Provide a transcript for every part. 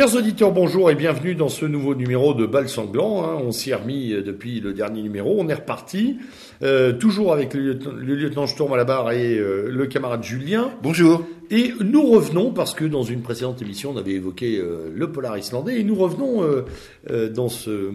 Chers auditeurs, bonjour et bienvenue dans ce nouveau numéro de Bal Sanglant. Hein. On s'y est remis euh, depuis le dernier numéro. On est reparti, euh, toujours avec le lieutenant, le lieutenant Sturm à la barre et euh, le camarade Julien. Bonjour. Et nous revenons, parce que dans une précédente émission, on avait évoqué euh, le polar islandais, et nous revenons dans, ce,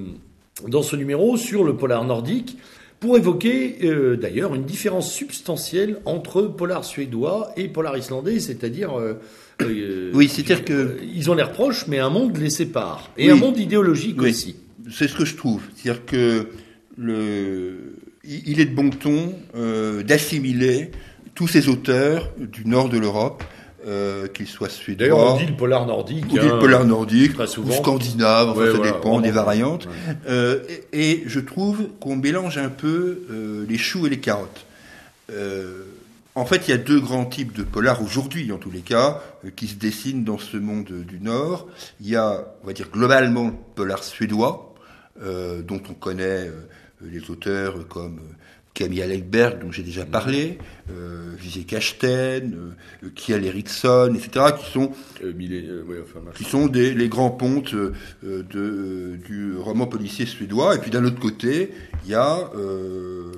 dans ce numéro sur le polar nordique pour évoquer euh, d'ailleurs une différence substantielle entre polar suédois et polar islandais, c'est-à-dire... euh, euh, Oui, c'est-à-dire que- Ils ont l'air proches, mais un monde les sépare. Et Oui. un monde idéologique Oui. aussi. C'est ce que je trouve. C'est-à-dire que le, il est de bon ton euh, d'assimiler tous ces auteurs du nord de l'Europe, euh, qu'ils soient suédois, D'ailleurs, on dit le polar nordique. ou hein, polars nordiques, très ou souvent. scandinaves, enfin Ouais, ça voilà, dépend des variantes. Et, je trouve qu'on mélange un peu les choux et les carottes. Euh, en fait, il y a deux grands types de polars aujourd'hui, en tous les cas, euh, qui se dessinent dans ce monde euh, du Nord. Il y a, on va dire globalement, le polar suédois, euh, dont on connaît euh, les auteurs comme Camille Alekberg, dont j'ai déjà parlé, euh, Vizé euh, Kiel Eriksson, etc., qui sont Euh, Millet, euh, ouais, enfin, machin. qui sont des, les grands pontes euh, de, euh, du roman policier suédois. Et puis d'un autre côté, il y a euh,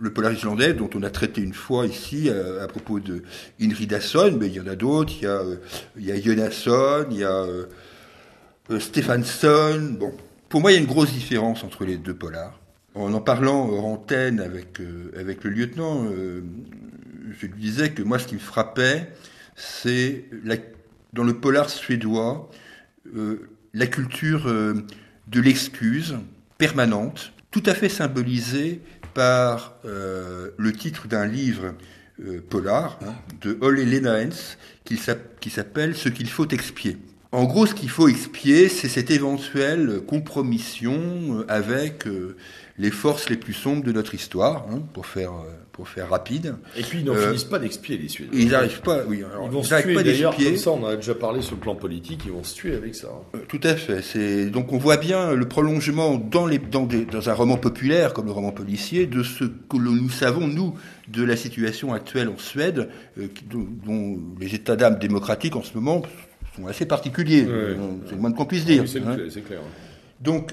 le polar islandais, dont on a traité une fois ici euh, à propos de Inridason, mais il y en a d'autres. Il y a, euh, il y a Jonasson, il y a euh, euh. Bon, pour moi, il y a une grosse différence entre les deux polars. En en parlant hors antenne avec, avec le lieutenant, je lui disais que moi, ce qui me frappait, c'est dans le polar suédois, la culture de l'excuse permanente, tout à fait symbolisée par euh, le titre d'un livre euh, polar hein, de Ole s'app- qui s'appelle Ce qu'il faut expier. En gros, ce qu'il faut expier, c'est cette éventuelle compromission euh, avec euh, les forces les plus sombres de notre histoire, hein, pour faire euh, pour faire rapide. Et puis, ils n'en Euh, finissent pas d'expier, les Suédois. Ils n'arrivent pas, oui, alors, Ils vont se tuer d'ailleurs, comme ça, on a déjà parlé sur le plan politique, ils vont se tuer avec ça. Euh, Tout à fait. C'est donc on voit bien le prolongement dans les dans, des- dans un roman populaire comme le roman policier de ce que nous savons nous de la situation actuelle en Suède, euh, dont, dont les états d'âme démocratiques en ce moment sont assez particuliers. Euh, C'est le moins qu'on puisse dire. Oui, c'est hein. clair, c'est clair. Donc,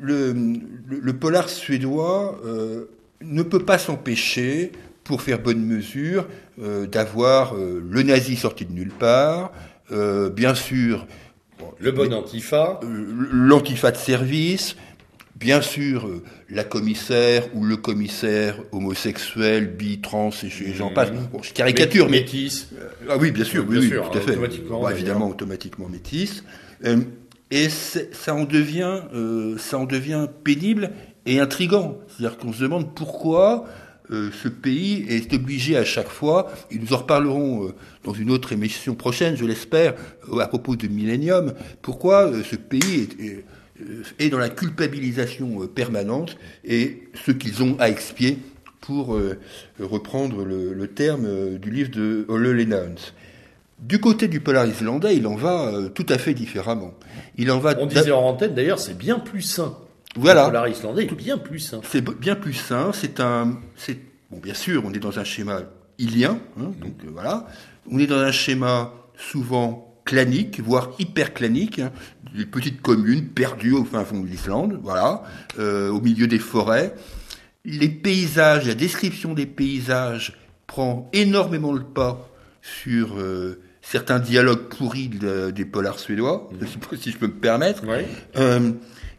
le, le, le polar suédois euh, ne peut pas s'empêcher, pour faire bonne mesure, euh, d'avoir euh, le nazi sorti de nulle part, bien sûr bon, Le bon antifa. euh, l'antifa de service, bien sûr euh, la commissaire ou le commissaire homosexuel, bi, trans et j'en passe. Bon, je caricature, mais Métis. ah oui, bien sûr, Bien oui, sûr, oui, tout à fait. automatiquement, d'ailleurs. évidemment, automatiquement métis. Euh, et ça en devient, euh, ça en devient pénible et intrigant. C'est-à-dire qu'on se demande pourquoi euh, ce pays est obligé à chaque fois, et nous en reparlerons euh, dans une autre émission prochaine, je l'espère, euh, à propos de Millennium, pourquoi euh, ce pays est, est, euh, est dans la culpabilisation euh, permanente et ce qu'ils ont à expier pour euh, reprendre le, le terme euh, du livre de Ole Lennons. Du côté du polar islandais, il en va euh, tout à fait différemment. Il en va On disait en antenne, d'ailleurs, c'est bien plus sain. Voilà. Le polar islandais est bien plus sain. C'est bien plus sain. C'est un, c'est bon, bien sûr, on est dans un schéma ilien, hein, donc euh, voilà. On est dans un schéma souvent clanique, voire hyper clanique, hein, des petites communes perdues au fin fond de l'Islande, voilà, euh, au milieu des forêts. Les paysages, la description des paysages prend énormément le pas sur euh, certains dialogues pourris de- des polars suédois, si je peux me permettre. Euh,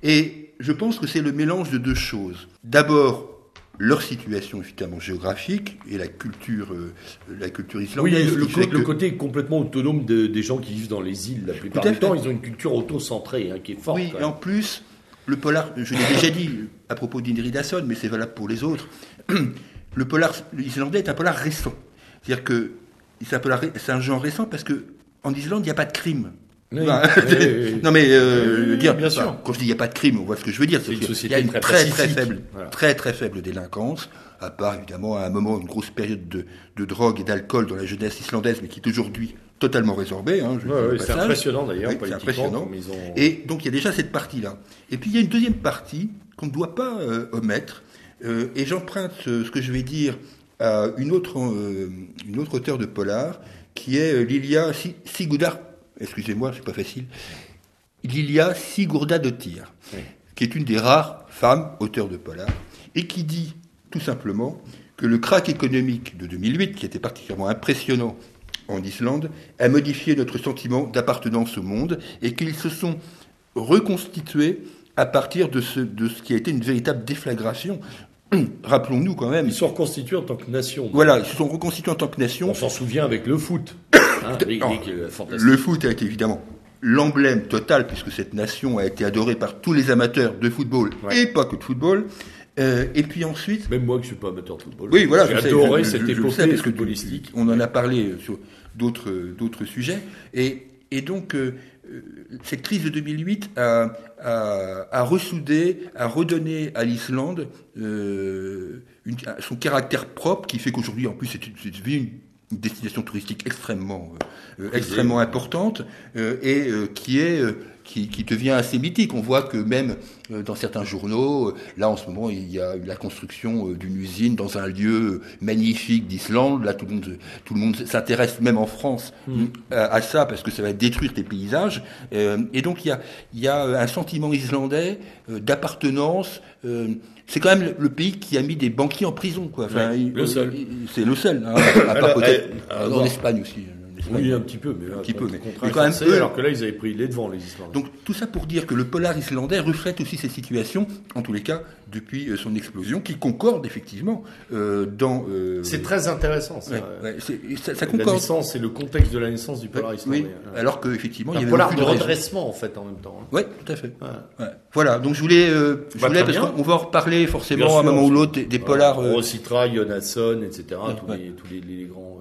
et je pense que c'est le mélange de deux choses. D'abord, leur situation évidemment géographique et la culture, euh, la culture Oui, islandaise. le, fait le que- côté complètement autonome de- des gens qui vivent dans les îles la plupart du temps, ils ont une culture auto-centrée hein, qui est forte. Oui, et en plus, le polar, je l'ai déjà dit à propos d'Indridasson, mais c'est valable pour les autres. Le polar islandais est un polar récent. C'est-à-dire que c'est un, polar ré- c'est un genre récent parce que en Islande, il n'y a pas de crime. Oui, Enfin, oui, oui, oui. non mais euh, dire, bien sûr. quand je dis il n'y a pas de crime, on voit ce que je veux dire. Il y a une très très très faible, Voilà. très très faible délinquance, à part évidemment à un moment une grosse période de, de drogue et d'alcool dans la jeunesse islandaise, mais qui est aujourd'hui totalement résorbée. Hein, Ouais, ouais, c'est impressionnant d'ailleurs, politiquement, impressionnant. ont- Et donc il y a déjà cette partie-là. Et puis il y a une deuxième partie qu'on ne doit pas euh, omettre. Euh, et j'emprunte ce, ce que je vais dire à une autre, une autre auteure de polar, qui est Lilia Si- Sigudar. Excusez-moi, c'est pas facile. il y a Sigurda de Tyr, qui est une des rares femmes auteurs de polar, et qui dit tout simplement que le crack économique de 2008, qui était particulièrement impressionnant en Islande, a modifié notre sentiment d'appartenance au monde et qu'ils se sont reconstitués à partir de ce, de ce qui a été une véritable déflagration. Rappelons-nous quand même. Ils sont reconstitués en tant que nation. Voilà, ils se sont reconstitués en tant que nation. On s'en souvient avec le foot. Hein, le foot a été évidemment l'emblème total, puisque cette nation a été adorée par tous les amateurs de football et pas que de football. Euh, et puis ensuite. Même moi qui suis pas amateur de football. Oui, voilà. J'ai adoré cette époque footballistique. On en a parlé sur d'autres d'autres sujets. Et, et donc euh, euh, cette crise de 2008 a, a, a ressoudé, a redonné à l'Islande euh, son caractère propre, qui fait qu'aujourd'hui, en plus, c'est une, une destination touristique extrêmement, euh, extrêmement importante euh, et euh, qui est qui, qui, devient assez mythique. On voit que même dans certains journaux, là en ce moment, il y a la construction d'une usine dans un lieu magnifique d'Islande. Là, tout le monde, tout le monde s'intéresse, même en France, hmm. à, ça parce que ça va détruire tes paysages. et donc il y a, il y a un sentiment islandais d'appartenance c'est quand même le pays qui a mis des banquiers en prison, quoi. Enfin, le seul. C'est le seul, hein, à part peut-être en Espagne aussi. Oui, un petit peu, mais un petit peu, mais, quand même eux, alors que là, ils avaient pris les devants, les Islandais. Donc tout ça pour dire que le polar islandais reflète aussi cette situation, en tous les cas depuis euh, son explosion, qui concorde effectivement euh, dans. Euh, c'est très intéressant. Ça, ouais, ça, ça, concorde. La naissance et le contexte de la naissance du polar islandais. Oui, alors qu'effectivement, il y avait polar de redressement en fait en même temps. Hein. Oui, tout à fait. Voilà, donc je voulais, euh, je bah, voulais parce qu'on va en reparler forcément à un moment ou l'autre des, polars. Euh... Rositra, Jonasson, etc. tous, les, tous les, les grands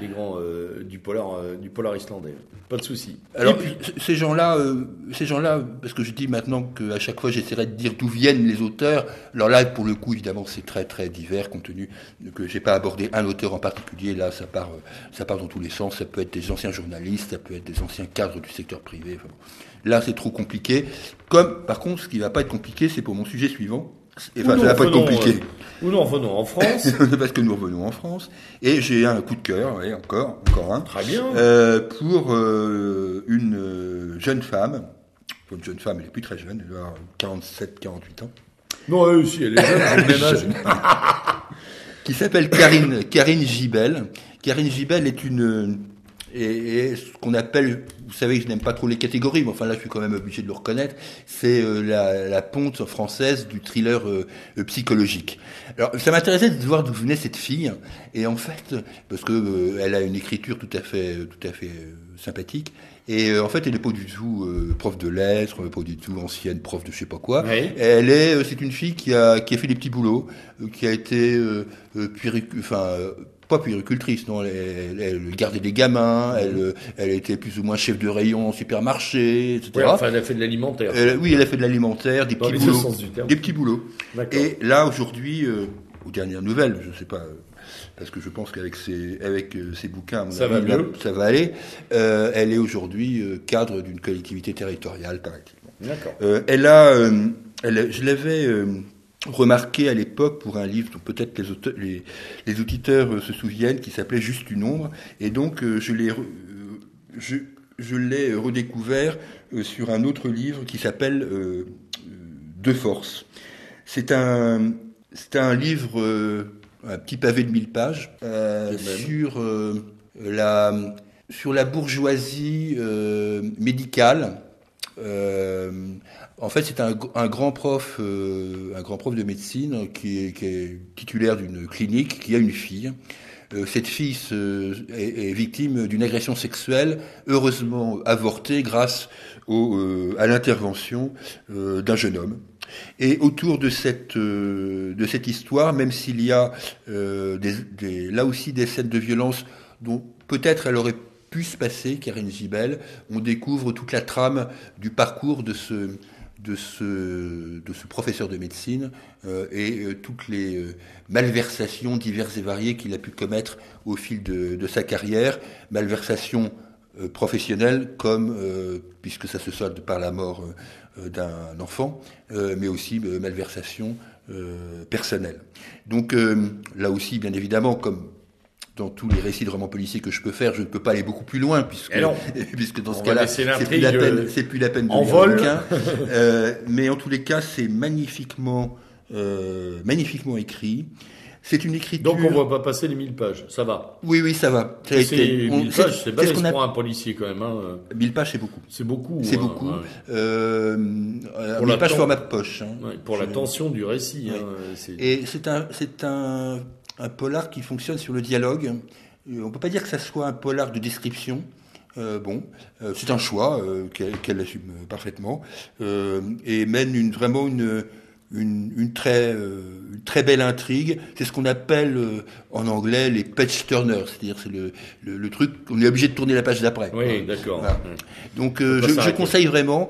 les grands euh, du polar euh, du polar islandais. Pas de souci. Alors ces gens-là, euh, ces gens-là, parce que je dis maintenant qu'à chaque fois j'essaierai de dire d'où viennent les auteurs. Alors là, pour le coup, évidemment, c'est très très divers, compte tenu que j'ai pas abordé un auteur en particulier. Là, ça part, ça part dans tous les sens. Ça peut être des anciens journalistes, ça peut être des anciens cadres du secteur privé. Là, c'est trop compliqué. Comme, par contre, ce qui va pas être compliqué, c'est pour mon sujet suivant Enfin, ça va pas être compliqué. Euh, où nous revenons en France. Parce que nous revenons en France. Et j'ai un coup de cœur, et encore, encore un. Très bien. Euh, pour euh, une jeune femme. Pour une jeune femme, elle est plus très jeune, elle doit avoir 47, 48 ans. Non, elle aussi, elle est jeune, elle même âge. qui s'appelle Karine, Karine Gibel. Karine Gibel est une, et, ce qu'on appelle, vous savez que je n'aime pas trop les catégories, mais enfin là je suis quand même obligé de le reconnaître, c'est euh, la, la, ponte française du thriller euh, euh, psychologique. Alors ça m'intéressait de voir d'où venait cette fille, et en fait, parce que elle a une écriture tout à fait, tout à fait sympathique, et en fait elle n'est pas du tout prof de lettres, pas du tout ancienne prof de je sais pas quoi. Elle est, c'est une fille qui a, qui a fait des petits boulots, qui a été enfin pas puéricultrice, non, elle, gardait des gamins, elle, elle était plus ou moins chef de rayon en supermarché, etc. Enfin, elle a fait de l'alimentaire. oui, elle a fait de l'alimentaire, des, petits boulots, des petits boulots. Et là, aujourd'hui, euh, aux dernières nouvelles, je ne sais pas, euh, parce que je pense qu'avec ses, avec euh, ses bouquins, ça, va ça va aller, elle est aujourd'hui cadre d'une collectivité territoriale, paraît-il. D'accord. elle a, elle, je l'avais remarqué à l'époque pour un livre dont peut-être les, les, auditeurs euh, se souviennent, qui s'appelait Juste une ombre. Et donc, euh, je l'ai, euh, je, je l'ai redécouvert sur un autre livre qui s'appelle De force. C'est un, c'est un livre, un petit pavé de mille pages, sur la, sur la bourgeoisie médicale euh, en fait, c'est un, grand prof, euh, un grand prof de médecine qui est, titulaire d'une clinique, qui a une fille. Euh, cette fille est, victime d'une agression sexuelle, heureusement avortée grâce à l'intervention d'un jeune homme. Et autour de cette, de cette histoire, même s'il y a là aussi des scènes de violence dont peut-être elle aurait pu se passer, Karine Gibel. On découvre toute la trame du parcours de ce professeur de médecine euh, et euh, toutes les euh, malversations diverses et variées qu'il a pu commettre au fil de, de sa carrière, malversations professionnelles comme, puisque ça se solde par la mort d'un enfant, mais aussi malversations personnelles. Donc là aussi, bien évidemment, comme dans tous les récits de romans policiers que je peux faire, je ne peux pas aller beaucoup plus loin puisque, Eh non. puisque dans ce va cas-là, laisser c'est plus l'intrigue, la peine, euh, c'est plus la peine de en lire vol. bouquin. Euh, mais en tous les cas, c'est magnifiquement, euh, magnifiquement écrit. C'est une écriture. Donc on voit pas passer les 1000 pages, ça va. Oui, oui, ça va. C'est été- on- 1000 c'est- pages, c'est balèze ce qu'on a- pour un policier quand même. Hein. 1000 pages, c'est beaucoup. C'est beaucoup. C'est hein, beaucoup. ouais. Euh, euh, Pour 1000 la pages format de poche. hein. Ouais, pour la tension du récit. Ouais. hein, Et c'est un, c'est un, un polar qui fonctionne sur le dialogue. Euh, On peut pas dire que ça soit un polar de description. Euh, bon, euh, c'est un choix euh, qu'elle assume parfaitement et mène une, vraiment une, une, une très, une très belle intrigue. C'est ce qu'on appelle en anglais les page turners, c'est-à-dire c'est le, le, le truc qu'on est obligé de tourner la page d'après. Oui, d'accord. Voilà. Donc je, je conseille vraiment.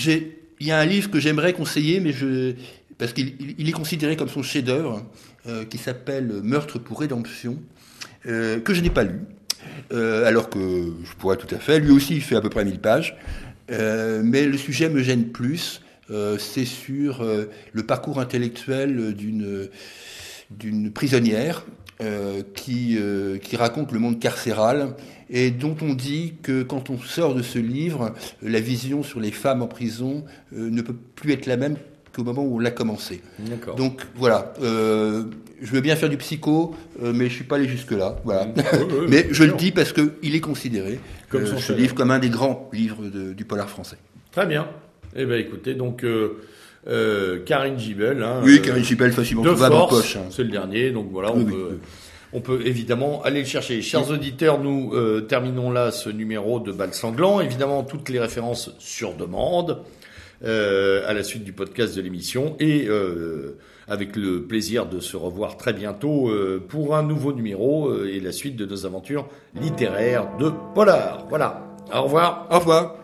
Il y a un livre que j'aimerais conseiller, mais je parce qu'il il- il est considéré comme son chef-d'œuvre, euh, qui s'appelle Meurtre pour rédemption, euh, que je n'ai pas lu, euh, alors que je pourrais tout à fait. Lui aussi, il fait à peu près 1000 pages, mais le sujet me gêne plus. C'est sur le parcours intellectuel d'une prisonnière qui, qui raconte le monde carcéral et dont on dit que quand on sort de ce livre, la vision sur les femmes en prison ne peut plus être la même qu'au moment où on l'a commencé. Donc voilà, euh, je veux bien faire du psycho, euh, mais je suis pas allé jusque-là. Voilà. Mais bien je le dis parce qu'il est considéré, Comme euh, son ce livre, comme un des grands livres de- du polar français. Très bien. Eh ben écoutez, donc euh, Karine Gibel. Hein, Oui, Karine Chipel, facilement trouvable en poche. hein. c'est le dernier, donc voilà, on Oui, peut. oui. On peut évidemment aller le chercher. Chers auditeurs, nous euh, terminons là ce numéro de Bal Sanglant. Évidemment, toutes les références sur demande à la suite du podcast de l'émission et euh, avec le plaisir de se revoir très bientôt euh, pour un nouveau numéro euh, et la suite de nos aventures littéraires de Polar. Voilà. Au revoir. Au revoir.